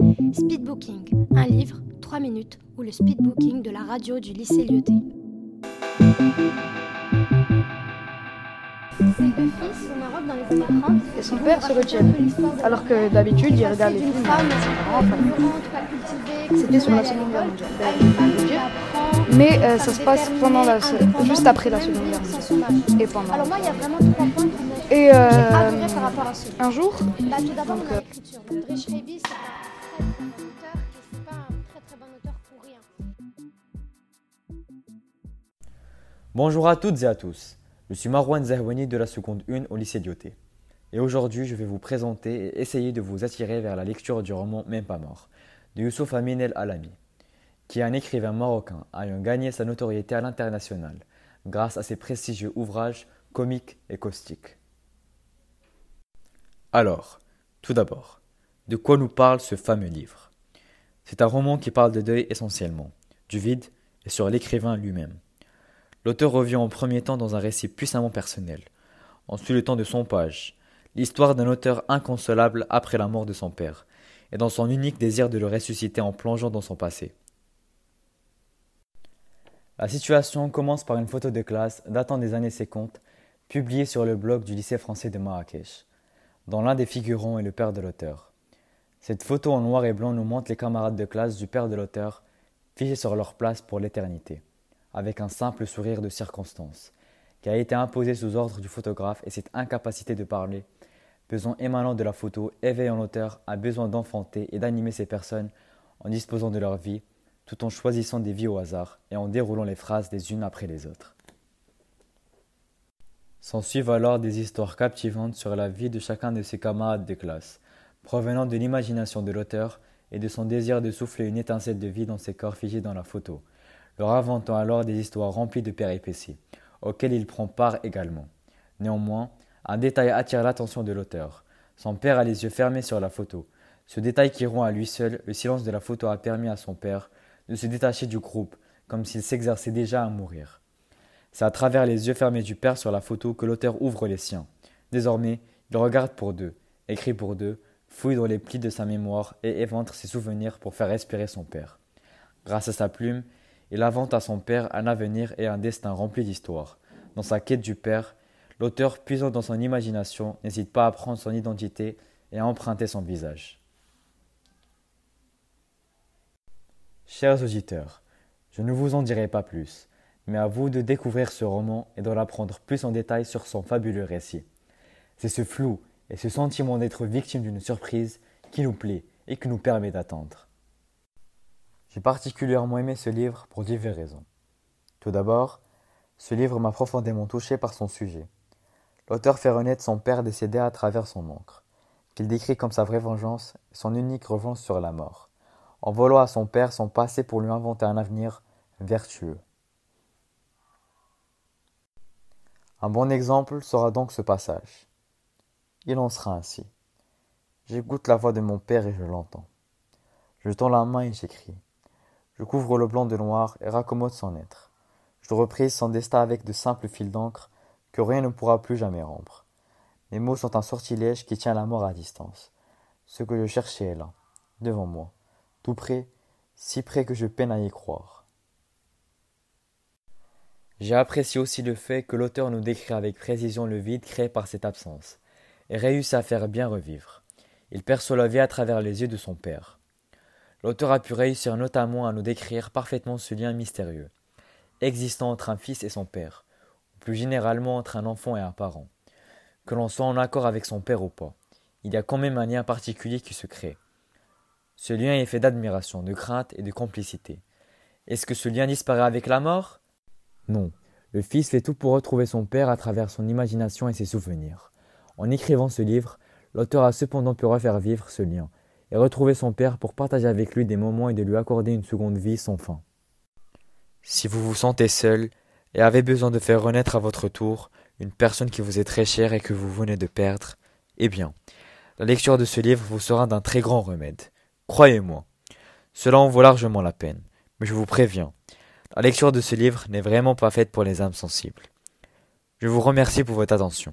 Speedbooking, un livre, 3 minutes, ou le speedbooking de la radio du lycée Lyoté. Et son père se retient. Alors que d'habitude, il regarde les films. C'était sur la Seconde Guerre mondiale. Mais euh, ça se passe pendant la, juste après la Seconde Guerre mondiale. Et pendant. Alors moi, il y a vraiment trois points qui me Et euh, un jour, Bah, tout d'abord, Donc, euh, Bonjour à toutes et à tous. Je suis Marwan Zahwani de la seconde 1 au lycée Dioté. Et aujourd'hui, je vais vous présenter et essayer de vous attirer vers la lecture du roman Même pas mort de Youssouf Amin El Alami, qui est un écrivain marocain ayant gagné sa notoriété à l'international grâce à ses prestigieux ouvrages comiques et caustiques. Alors, tout d'abord, de quoi nous parle ce fameux livre? C'est un roman qui parle de deuil essentiellement, du vide et sur l'écrivain lui-même. L'auteur revient en premier temps dans un récit puissamment personnel. Ensuite, le temps de son page, l'histoire d'un auteur inconsolable après la mort de son père, et dans son unique désir de le ressusciter en plongeant dans son passé. La situation commence par une photo de classe datant des années 50, publiée sur le blog du lycée français de Marrakech, dont l'un des figurants est le père de l'auteur. Cette photo en noir et blanc nous montre les camarades de classe du père de l'auteur, figés sur leur place pour l'éternité avec un simple sourire de circonstance, qui a été imposé sous ordre du photographe et cette incapacité de parler, besoin émanant de la photo, éveillant l'auteur à besoin d'enfanter et d'animer ces personnes en disposant de leur vie, tout en choisissant des vies au hasard et en déroulant les phrases les unes après les autres. S'ensuivent alors des histoires captivantes sur la vie de chacun de ses camarades de classe, provenant de l'imagination de l'auteur et de son désir de souffler une étincelle de vie dans ces corps figés dans la photo, leur inventant alors des histoires remplies de péripéties, auxquelles il prend part également. Néanmoins, un détail attire l'attention de l'auteur. Son père a les yeux fermés sur la photo. Ce détail qui rompt à lui seul le silence de la photo a permis à son père de se détacher du groupe, comme s'il s'exerçait déjà à mourir. C'est à travers les yeux fermés du père sur la photo que l'auteur ouvre les siens. Désormais, il regarde pour deux, écrit pour deux, fouille dans les plis de sa mémoire et éventre ses souvenirs pour faire respirer son père. Grâce à sa plume, il invente à son père un avenir et un destin rempli d'histoire. Dans sa quête du père, l'auteur, puisant dans son imagination, n'hésite pas à prendre son identité et à emprunter son visage. Chers auditeurs, je ne vous en dirai pas plus, mais à vous de découvrir ce roman et d'en apprendre plus en détail sur son fabuleux récit. C'est ce flou et ce sentiment d'être victime d'une surprise qui nous plaît et qui nous permet d'attendre. Particulièrement aimé ce livre pour diverses raisons. Tout d'abord, ce livre m'a profondément touché par son sujet. L'auteur fait renaître son père décédé à travers son encre, qu'il décrit comme sa vraie vengeance, son unique revanche sur la mort, en volant à son père son passé pour lui inventer un avenir vertueux. Un bon exemple sera donc ce passage. Il en sera ainsi. J'écoute la voix de mon père et je l'entends. Je tends la main et j'écris. Je couvre le blanc de noir et raccommode son être. Je reprise son destin avec de simples fils d'encre que rien ne pourra plus jamais rompre. Mes mots sont un sortilège qui tient la mort à distance. Ce que je cherchais est là, devant moi, tout près, si près que je peine à y croire. J'ai apprécié aussi le fait que l'auteur nous décrit avec précision le vide créé par cette absence, et réussit à faire bien revivre. Il perçoit la vie à travers les yeux de son père. L'auteur a pu réussir notamment à nous décrire parfaitement ce lien mystérieux, existant entre un fils et son père, ou plus généralement entre un enfant et un parent. Que l'on soit en accord avec son père ou pas, il y a quand même un lien particulier qui se crée. Ce lien est fait d'admiration, de crainte et de complicité. Est-ce que ce lien disparaît avec la mort? Non. Le fils fait tout pour retrouver son père à travers son imagination et ses souvenirs. En écrivant ce livre, l'auteur a cependant pu refaire vivre ce lien, et retrouver son père pour partager avec lui des moments et de lui accorder une seconde vie sans fin. Si vous vous sentez seul et avez besoin de faire renaître à votre tour une personne qui vous est très chère et que vous venez de perdre, eh bien, la lecture de ce livre vous sera d'un très grand remède. Croyez-moi, cela en vaut largement la peine, mais je vous préviens, la lecture de ce livre n'est vraiment pas faite pour les âmes sensibles. Je vous remercie pour votre attention.